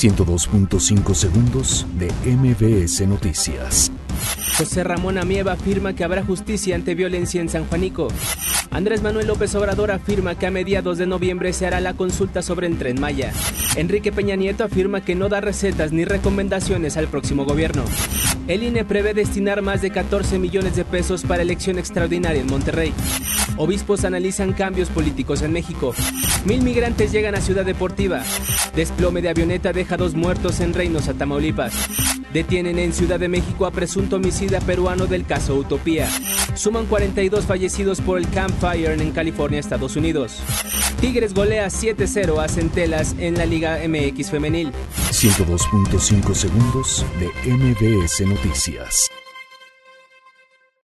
102.5 segundos de MBS Noticias. José Ramón Amieva afirma que habrá justicia ante violencia en San Juanico. Andrés Manuel López Obrador afirma que a mediados de noviembre se hará la consulta sobre el tren Maya. Enrique Peña Nieto afirma que no da recetas ni recomendaciones al próximo gobierno. El INE prevé destinar más de 14 millones de pesos para elección extraordinaria en Monterrey. Obispos analizan cambios políticos en México. Mil migrantes llegan a Ciudad Deportiva. Desplome de avioneta deja dos muertos en Reynosa, Tamaulipas. Detienen en Ciudad de México a presunto homicida peruano del caso Utopía. Suman 42 fallecidos por el Campfire en California, Estados Unidos. Tigres golea 7-0 a Centelas en la Liga MX Femenil. 102.5 segundos de MBS Noticias.